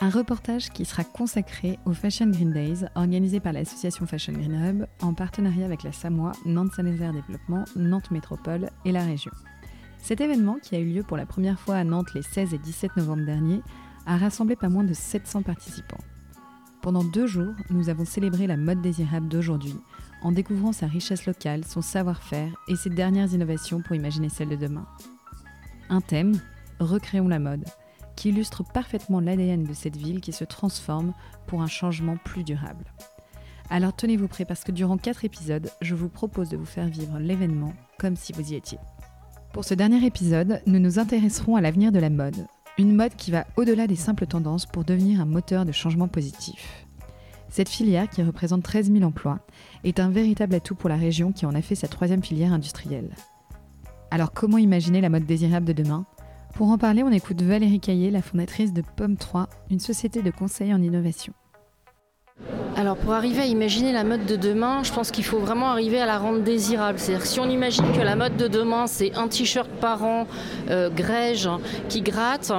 Un reportage qui sera consacré au Fashion Green Days, organisé par l'association Fashion Green Hub en partenariat avec la Samoa, Nantes Saint-Nazaire Développement, Nantes Métropole et la région. Cet événement, qui a eu lieu pour la première fois à Nantes les 16 et 17 novembre dernier, a rassemblé pas moins de 700 participants. Pendant deux jours, nous avons célébré la mode désirable d'aujourd'hui, en découvrant sa richesse locale, son savoir-faire et ses dernières innovations pour imaginer celle de demain. Un thème, recréons la mode qui illustre parfaitement l'ADN de cette ville qui se transforme pour un changement plus durable. Alors tenez-vous prêts parce que durant quatre épisodes, je vous propose de vous faire vivre l'événement comme si vous y étiez. Pour ce dernier épisode, nous nous intéresserons à l'avenir de la mode, une mode qui va au-delà des simples tendances pour devenir un moteur de changement positif. Cette filière, qui représente 13 000 emplois, est un véritable atout pour la région qui en a fait sa troisième filière industrielle. Alors comment imaginer la mode désirable de demain? Pour en parler, on écoute Valérie Caillé, la fondatrice de Pomme 3, une société de conseil en innovation. Alors pour arriver à imaginer la mode de demain, je pense qu'il faut vraiment arriver à la rendre désirable. C'est-à-dire si on imagine que la mode de demain, c'est un t-shirt par an, euh, grège, qui gratte,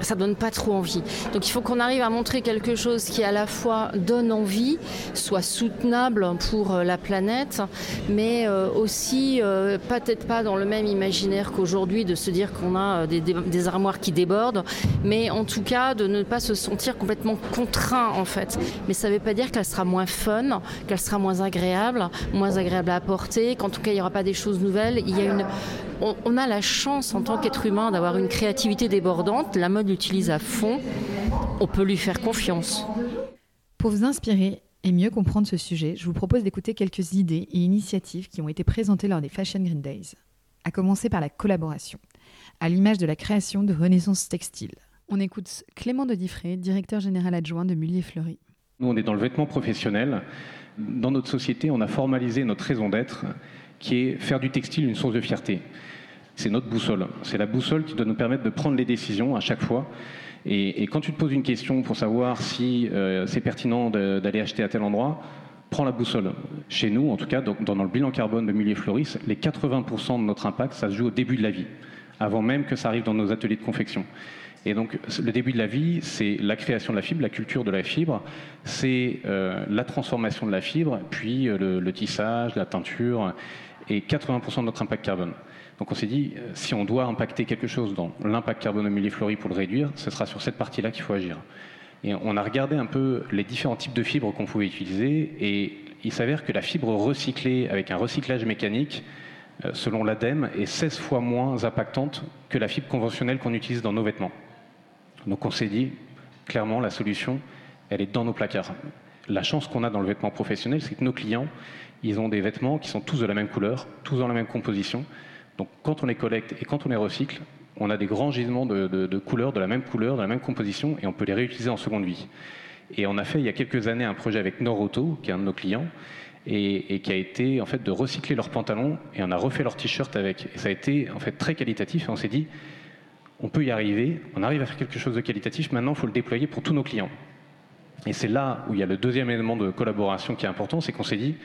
ça donne pas trop envie. Donc il faut qu'on arrive à montrer quelque chose qui à la fois donne envie, soit soutenable pour euh, la planète, mais euh, aussi euh, peut-être pas dans le même imaginaire qu'aujourd'hui de se dire qu'on a des, armoires qui débordent, mais en tout cas de ne pas se sentir complètement contraint en fait. Mais ça ne veut pas dire qu'elle sera moins fun, qu'elle sera moins agréable, moins agréable à porter, qu'en tout cas il n'y aura pas des choses nouvelles. Il y a une, on, a la chance en tant qu'être humain d'avoir une créativité débordante. La mode l'utilise à fond. On peut lui faire confiance. Pour vous inspirer et mieux comprendre ce sujet, je vous propose d'écouter quelques idées et initiatives qui ont été présentées lors des Fashion Green Days. À commencer par la collaboration, à l'image de la création de Renaissance Textile. On écoute Clément de Diffré, directeur général adjoint de Mullier Fleury. Nous, on est dans le vêtement professionnel. Dans notre société, on a formalisé notre raison d'être, qui est faire du textile une source de fierté c'est notre boussole. C'est la boussole qui doit nous permettre de prendre les décisions à chaque fois. Et, quand tu te poses une question pour savoir si euh, c'est pertinent d'aller acheter à tel endroit, prends la boussole. Chez nous, en tout cas, dans, le bilan carbone de Mullier Floris, les 80% de notre impact, ça se joue au début de la vie, avant même que ça arrive dans nos ateliers de confection. Et donc, le début de la vie, c'est la création de la fibre, la culture de la fibre, c'est euh, la transformation de la fibre, puis euh, le, le, tissage, la teinture, et 80% de notre impact carbone. Donc on s'est dit, euh, si on doit impacter quelque chose dans l'impact carbone de pour le réduire, ce sera sur cette partie-là qu'il faut agir. Et on a regardé un peu les différents types de fibres qu'on pouvait utiliser, et il s'avère que la fibre recyclée avec un recyclage mécanique, euh, selon l'ADEME, est 16 fois moins impactante que la fibre conventionnelle qu'on utilise dans nos vêtements. Donc on s'est dit, clairement, la solution, elle est dans nos placards. La chance qu'on a dans le vêtement professionnel, c'est que nos clients, ils ont des vêtements qui sont tous de la même couleur, tous dans la même composition, donc quand on les collecte et quand on les recycle, on a des grands gisements de, couleurs, de la même couleur, de la même composition, et on peut les réutiliser en seconde vie. Et on a fait il y a quelques années un projet avec Noroto, qui est un de nos clients, et, qui a été en fait de recycler leurs pantalons, et on a refait leurs t-shirts avec. Et ça a été en fait très qualitatif, et on s'est dit, on peut y arriver, on arrive à faire quelque chose de qualitatif, maintenant il faut le déployer pour tous nos clients. Et c'est là où il y a le deuxième élément de collaboration qui est important, c'est qu'on s'est dit,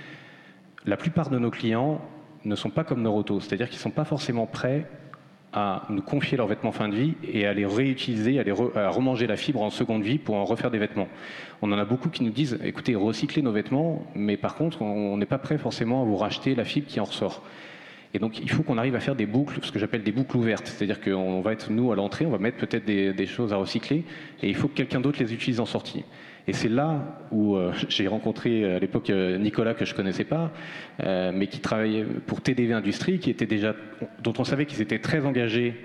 la plupart de nos clients ne sont pas comme Noroto, c'est-à-dire qu'ils ne sont pas forcément prêts à nous confier leurs vêtements fin de vie et à les réutiliser, à, remanger la fibre en seconde vie pour en refaire des vêtements. On en a beaucoup qui nous disent, écoutez, recyclez nos vêtements, mais par contre, on n'est pas prêt forcément à vous racheter la fibre qui en ressort. Et donc, il faut qu'on arrive à faire des boucles, ce que j'appelle des boucles ouvertes. C'est-à-dire qu'on va être, nous, à l'entrée, on va mettre peut-être des, des, choses à recycler, et il faut que quelqu'un d'autre les utilise en sortie. Et c'est là où euh, j'ai rencontré euh, à l'époque euh, Nicolas que je connaissais pas, mais qui travaillait pour TDV Industrie, qui était déjà, dont on savait qu'ils étaient très engagés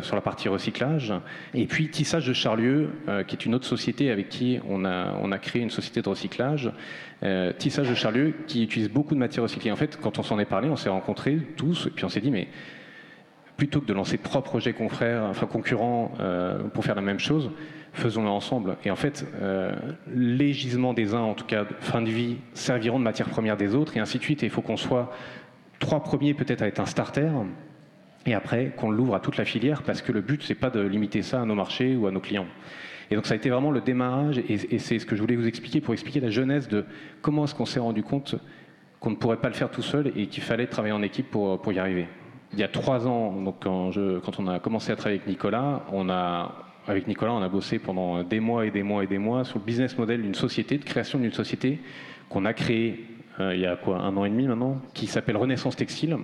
sur la partie recyclage. Et puis Tissage de Charlieu, qui est une autre société avec qui on a, on a créé une société de recyclage. Tissage de Charlieu, qui utilise beaucoup de matières recyclées. En fait, quand on s'en est parlé, on s'est rencontrés tous, et puis on s'est dit, mais plutôt que de lancer trois projets confrères, enfin concurrents euh, pour faire la même chose, faisons-le ensemble. Et en fait, euh, les gisements des uns, en tout cas fin de vie, serviront de matière première des autres, et ainsi de suite. Et il faut qu'on soit trois premiers peut-être à être un starter, et après qu'on l'ouvre à toute la filière, parce que le but, c'est pas de limiter ça à nos marchés ou à nos clients. Et donc ça a été vraiment le démarrage, et, c'est ce que je voulais vous expliquer pour expliquer la jeunesse de comment est-ce qu'on s'est rendu compte qu'on ne pourrait pas le faire tout seul et qu'il fallait travailler en équipe pour y arriver. Il y a trois ans, donc quand, on a commencé à travailler avec Nicolas, on a, avec Nicolas, on a bossé pendant des mois et des mois et des mois sur le business model d'une société, de création d'une société qu'on a créée euh, il y a quoi, un an et demi maintenant, qui s'appelle Renaissance Textile.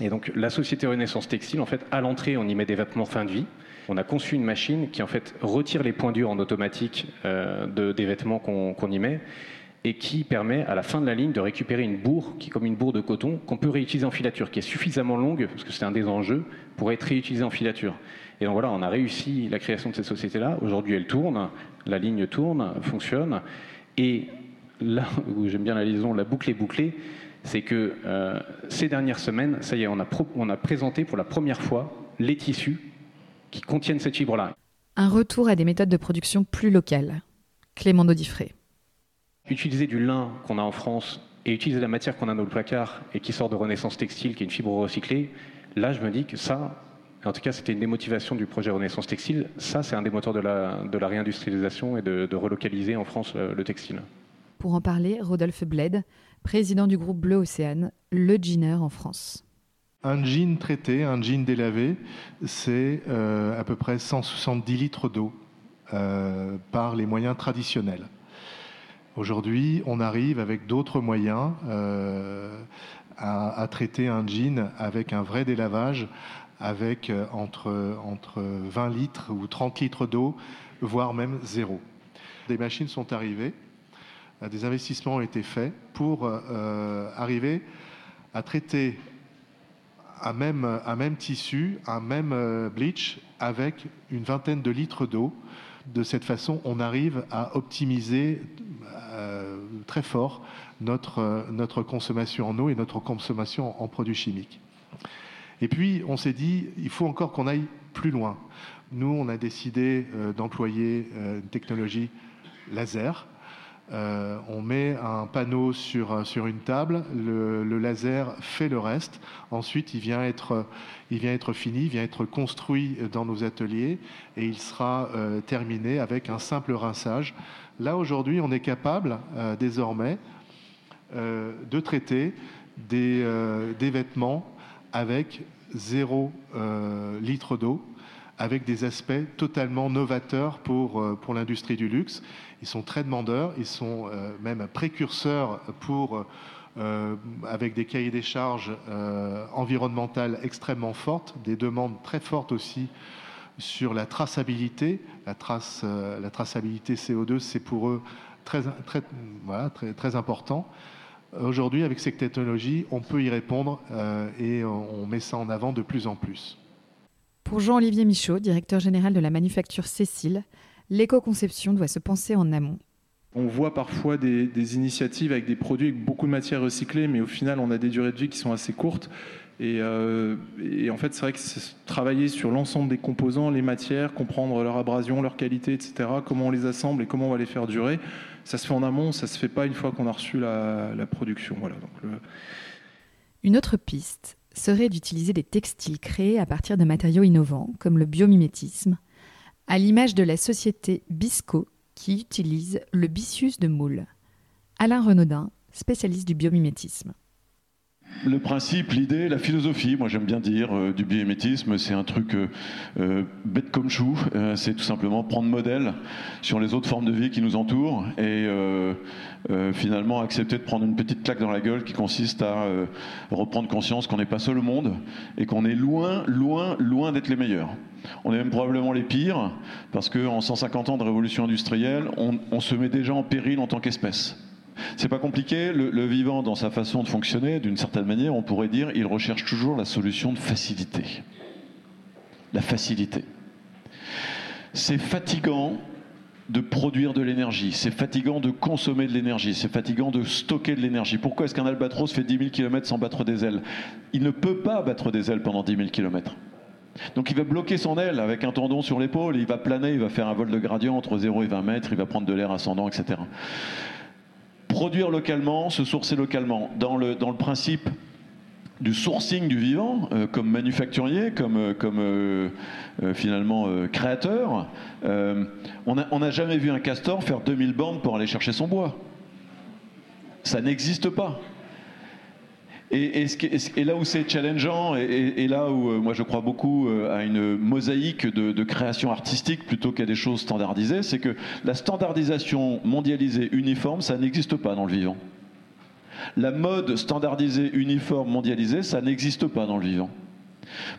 Et donc la société Renaissance Textile, en fait, à l'entrée, on y met des vêtements fin de vie. On a conçu une machine qui en fait retire les points durs en automatique euh, de, des vêtements qu'on y met et qui permet à la fin de la ligne de récupérer une bourre qui est comme une bourre de coton qu'on peut réutiliser en filature, qui est suffisamment longue, parce que c'est un des enjeux, pour être réutilisée en filature. Et donc voilà, on a réussi la création de cette société-là. Aujourd'hui, elle tourne, la ligne tourne, fonctionne. Et là où j'aime bien la liaison, la boucle est bouclée, c'est que euh, ces dernières semaines, ça y est, on a, présenté pour la première fois les tissus qui contiennent cette fibre-là. Un retour à des méthodes de production plus locales. Clément Dodifré. Utiliser du lin qu'on a en France et utiliser la matière qu'on a dans le placard et qui sort de Renaissance Textile, qui est une fibre recyclée, là je me dis que ça, en tout cas c'était une des motivations du projet Renaissance Textile, ça c'est un des moteurs de la, de la réindustrialisation et de, relocaliser en France le, textile. Pour en parler, Rodolphe Bled, président du groupe Bleu Océane, le jeaner en France. Un jean traité, un jean délavé, c'est euh, à peu près 170 litres d'eau euh, par les moyens traditionnels. Aujourd'hui, on arrive avec d'autres moyens euh, à, traiter un jean avec un vrai délavage, avec euh, entre, entre 20 litres ou 30 litres d'eau, voire même zéro. Des machines sont arrivées, euh, des investissements ont été faits pour arriver à traiter un même, un même tissu, un même bleach avec une vingtaine de litres d'eau. De cette façon, on arrive à optimiser euh, très fort notre, euh, notre consommation en eau et notre consommation en produits chimiques. Et puis, on s'est dit, il faut encore qu'on aille plus loin. Nous, on a décidé euh, d'employer une technologie laser. On met un panneau sur, sur une table, le, laser fait le reste. Ensuite, il vient, être, il vient être fini, il vient être construit dans nos ateliers et il sera terminé avec un simple rinçage Là, aujourd'hui, on est capable euh, désormais euh, de traiter euh, des, vêtements avec zéro litre d'eau, avec des aspects totalement novateurs pour, pour l'industrie du luxe. Ils sont très demandeurs, ils sont même précurseurs pour, avec des cahiers des charges environnementales extrêmement fortes, des demandes très fortes aussi sur la traçabilité. La, euh, traçabilité CO2, c'est pour eux très, très, important. Aujourd'hui, avec cette technologie, on peut y répondre euh, et on met ça en avant de plus en plus. Pour Jean-Olivier Michaud, directeur général de la manufacture Cécile, l'éco-conception doit se penser en amont. On voit parfois des, des, initiatives avec des produits avec beaucoup de matières recyclées, mais au final, on a des durées de vie qui sont assez courtes. Euh, et, en fait, c'est vrai que c'est travailler sur l'ensemble des composants, les matières, comprendre leur abrasion, leur qualité, etc., comment on les assemble et comment on va les faire durer, ça se fait en amont, ça se fait pas une fois qu'on a reçu la, production. Voilà, donc Une autre piste serait d'utiliser des textiles créés à partir de matériaux innovants, comme le biomimétisme, à l'image de la société Bisco qui utilise le bicius de moule. Alain Renaudin, spécialiste du biomimétisme. Le principe, l'idée, la philosophie, moi j'aime bien dire, euh, du biométisme, c'est un truc euh, euh, bête comme chou. c'est tout simplement prendre modèle sur les autres formes de vie qui nous entourent et finalement accepter de prendre une petite claque dans la gueule qui consiste à reprendre conscience qu'on n'est pas seul au monde et qu'on est loin, loin, loin d'être les meilleurs. On est même probablement les pires parce qu'en 150 ans de révolution industrielle, on se met déjà en péril en tant qu'espèce. C'est pas compliqué. Le, vivant, dans sa façon de fonctionner, d'une certaine manière, on pourrait dire, il recherche toujours la solution de facilité. La facilité. C'est fatigant de produire de l'énergie, c'est fatigant de consommer de l'énergie, c'est fatigant de stocker de l'énergie. Pourquoi est-ce qu'un albatros fait 10 000 km sans battre des ailes? Il ne peut pas battre des ailes pendant 10 000 km. Donc il va bloquer son aile avec un tendon sur l'épaule, il va planer, il va faire un vol de gradient entre 0 et 20 mètres, il va prendre de l'air ascendant, etc. Produire localement, se sourcer localement. Dans le, principe du sourcing du vivant, euh, comme manufacturier, comme, euh, euh, finalement créateur, on n'a jamais vu un castor faire 2000 bornes pour aller chercher son bois. Ça n'existe pas. Et, là où c'est challengeant, et, là où moi je crois beaucoup à une mosaïque de, de création artistique plutôt qu'à des choses standardisées, c'est que la standardisation mondialisée uniforme, ça n'existe pas dans le vivant. La mode standardisée, uniforme, mondialisée, ça n'existe pas dans le vivant.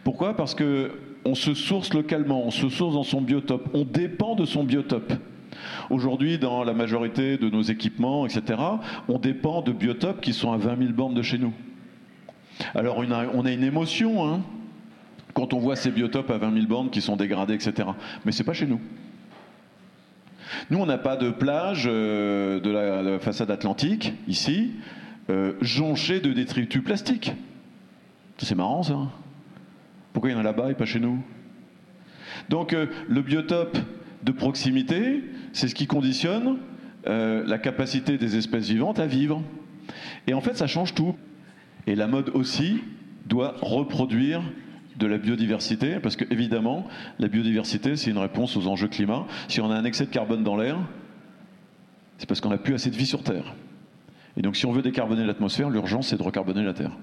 Pourquoi? Parce que on se source localement, on se source dans son biotope, on dépend de son biotope. Aujourd'hui, dans la majorité de nos équipements, etc., on dépend de biotopes qui sont à 20 000 bornes de chez nous. Alors on a une émotion hein, quand on voit ces biotopes à 20 000 bornes qui sont dégradés, etc. Mais c'est pas chez nous. Nous, on n'a pas de plage euh, de, la, façade atlantique, ici, euh, jonchée de détritus plastiques. C'est marrant, ça. Pourquoi il y en a là-bas et pas chez nous? Donc, euh, le biotope de proximité, c'est ce qui conditionne la capacité des espèces vivantes à vivre. Et en fait, ça change tout. Et la mode aussi doit reproduire de la biodiversité, parce que évidemment, la biodiversité, c'est une réponse aux enjeux climat. Si on a un excès de carbone dans l'air, c'est parce qu'on n'a plus assez de vie sur Terre. Et donc, si on veut décarboner l'atmosphère, l'urgence, c'est de recarboner la Terre.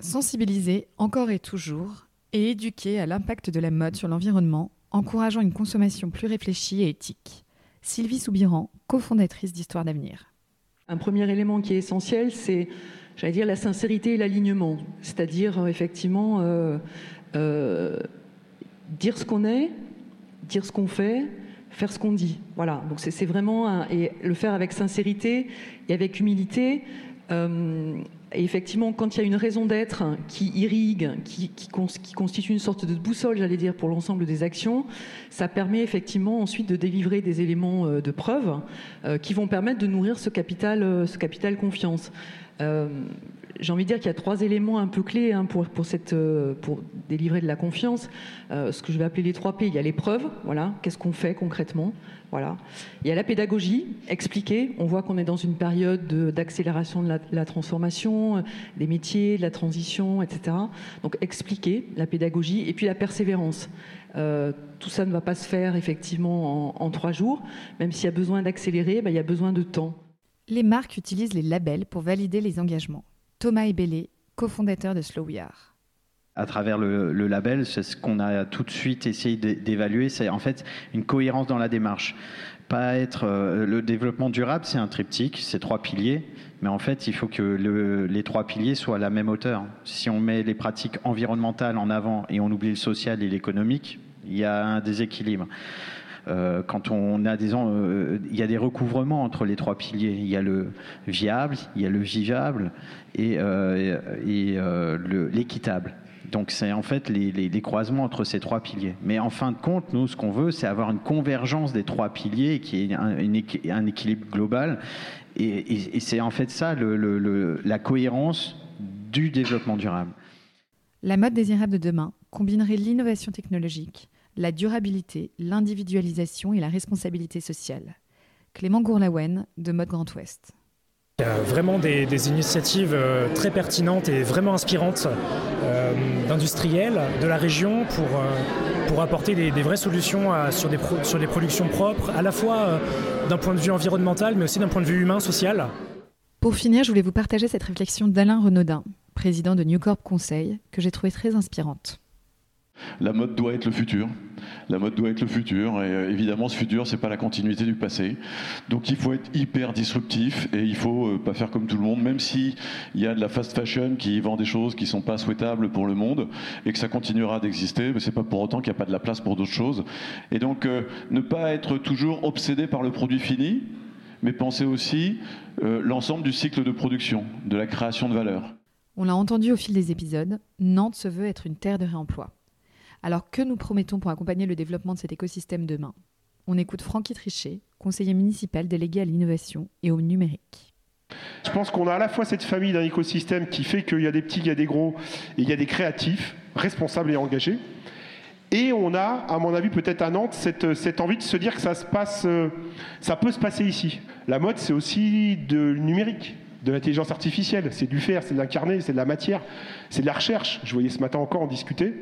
Sensibiliser encore et toujours, et éduquer à l'impact de la mode sur l'environnement, encourageant une consommation plus réfléchie et éthique. Sylvie Soubiran, cofondatrice d'Histoire d'avenir. Un premier élément qui est essentiel, c'est j'allais dire, la sincérité et l'alignement. C'est-à-dire, euh, effectivement, euh, euh, dire ce qu'on est, dire ce qu'on fait, faire ce qu'on dit. Voilà. Donc c'est vraiment et le faire avec sincérité et avec humilité. Effectivement, quand il y a une raison d'être qui irrigue, qui, constitue une sorte de boussole, j'allais dire, pour l'ensemble des actions, ça permet effectivement ensuite de délivrer des éléments de preuve qui vont permettre de nourrir ce capital, capital confiance. Euh, j'ai envie de dire qu'il y a trois éléments un peu clés hein, pour, pour, cette, euh, pour délivrer de la confiance. Euh, ce que je vais appeler les trois P. Il y a l'épreuve, voilà, qu'est-ce qu'on fait concrètement. Voilà. Il y a la pédagogie, expliquer. On voit qu'on est dans une période d'accélération de, la, transformation, des métiers, de la transition, etc. Donc expliquer la pédagogie et puis la persévérance. tout ça ne va pas se faire effectivement en, trois jours. Même s'il y a besoin d'accélérer, ben, il y a besoin de temps. Les marques utilisent les labels pour valider les engagements. Thomas Ebele, cofondateur de Slow We Are. À travers le, label, c'est ce qu'on a tout de suite essayé d'évaluer, c'est en fait une cohérence dans la démarche. Pas être euh, le développement durable, c'est un triptyque, c'est trois piliers, mais en fait, il faut que les trois piliers soient à la même hauteur. Si on met les pratiques environnementales en avant et on oublie le social et l'économique, il y a un déséquilibre. Euh, quand on a des, euh, il y a des recouvrements entre les trois piliers. Il y a le viable, il y a le vivable et, euh, l'équitable. Donc c'est en fait les, croisements entre ces trois piliers. Mais en fin de compte, nous, ce qu'on veut, c'est avoir une convergence des trois piliers qui est un, équilibre global. Et, c'est en fait ça la cohérence du développement durable. La mode désirable de demain combinerait l'innovation technologique, la durabilité, l'individualisation et la responsabilité sociale. Clément Gourlaouen de Mode Grand Ouest. Il y a vraiment des, initiatives euh, très pertinentes et vraiment inspirantes euh, d'industriels de la région pour, euh, pour apporter des, vraies solutions sur, des sur des productions propres, à la fois d'un point de vue environnemental, mais aussi d'un point de vue humain, social. Pour finir, je voulais vous partager cette réflexion d'Alain Renaudin, président de New Corp Conseil, que j'ai trouvée très inspirante. La mode doit être le futur. La mode doit être le futur. Et euh, évidemment, ce futur, c'est pas la continuité du passé. Donc, il faut être hyper disruptif et il faut euh, pas faire comme tout le monde, même si il y a de la fast fashion qui vend des choses qui sont pas souhaitables pour le monde et que ça continuera d'exister. Mais c'est pas pour autant qu'il n'y a pas de la place pour d'autres choses. Et donc, euh, ne pas être toujours obsédé par le produit fini, mais penser aussi l'ensemble du cycle de production, de la création de valeur. On l'a entendu au fil des épisodes, Nantes se veut être une terre de réemploi. Alors que nous promettons pour accompagner le développement de cet écosystème demain? On écoute Francky Trichet, conseiller municipal délégué à l'innovation et au numérique. Je pense qu'on a à la fois cette famille d'un écosystème qui fait qu'il y a des petits, il y a des gros, et il y a des créatifs responsables et engagés. Et on a, à mon avis, peut-être à Nantes, cette, envie de se dire que ça, se passe, ça peut se passer ici. La mode, c'est aussi de numérique, de l'intelligence artificielle. C'est du faire, c'est de l'incarner, c'est de la matière, c'est de la recherche. Je voyais ce matin encore en discuter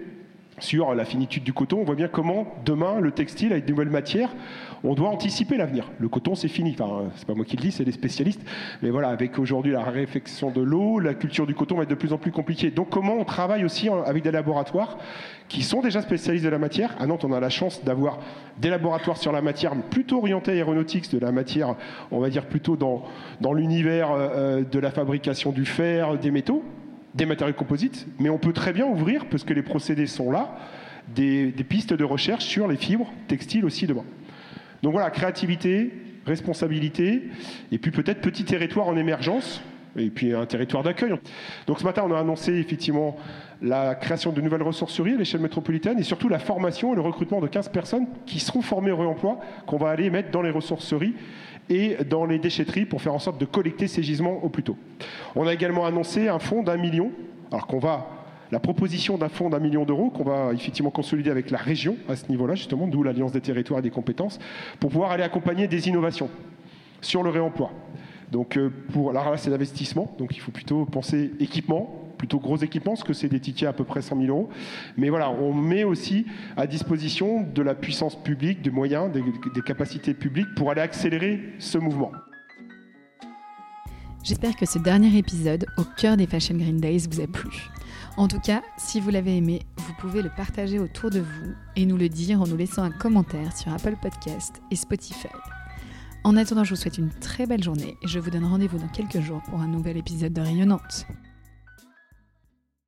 sur la finitude du coton, on voit bien comment demain le textile avec de nouvelles matières, on doit anticiper l'avenir. Le coton c'est fini, enfin c'est pas moi qui le dis, c'est les spécialistes, mais voilà, avec aujourd'hui la réflexion de l'eau, la culture du coton va être de plus en plus compliquée. Donc comment on travaille aussi avec des laboratoires qui sont déjà spécialistes de la matière. À Nantes, on a la chance d'avoir des laboratoires sur la matière plutôt orientés aéronautiques, de la matière, on va dire plutôt dans, dans l'univers euh, de la fabrication du fer, des métaux des matériaux composites, mais on peut très bien ouvrir, parce que les procédés sont là, des, pistes de recherche sur les fibres textiles aussi demain. Donc voilà, créativité, responsabilité, et puis peut-être petit territoire en émergence, et puis un territoire d'accueil. Donc ce matin, on a annoncé effectivement la création de nouvelles ressourceries à l'échelle métropolitaine et surtout la formation et le recrutement de 15 personnes qui seront formées au réemploi, qu'on va aller mettre dans les ressourceries et dans les déchetteries pour faire en sorte de collecter ces gisements au plus tôt. On a également annoncé un fonds d'un million, alors qu'on va la proposition d'un fonds d'un million d'euros qu'on va effectivement consolider avec la région à ce niveau-là, justement, d'où l'Alliance des territoires et des compétences, pour pouvoir aller accompagner des innovations sur le réemploi. Donc, euh, pour, là, c'est l'investissement, donc il faut plutôt penser équipement, plutôt gros équipements, parce que c'est des tickets à peu près 100 000 euros. Mais voilà, on met aussi à disposition de la puissance publique, des moyens, des, capacités publiques pour aller accélérer ce mouvement. J'espère que ce dernier épisode au cœur des Fashion Green Days vous a plu. En tout cas, si vous l'avez aimé, vous pouvez le partager autour de vous et nous le dire en nous laissant un commentaire sur Apple Podcast et Spotify. En attendant, je vous souhaite une très belle journée et je vous donne rendez-vous dans quelques jours pour un nouvel épisode de Rayonnante.